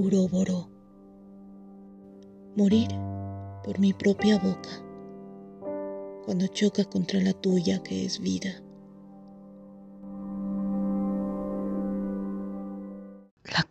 Uroboro. Morir por mi propia boca cuando choca contra la tuya que es vida. La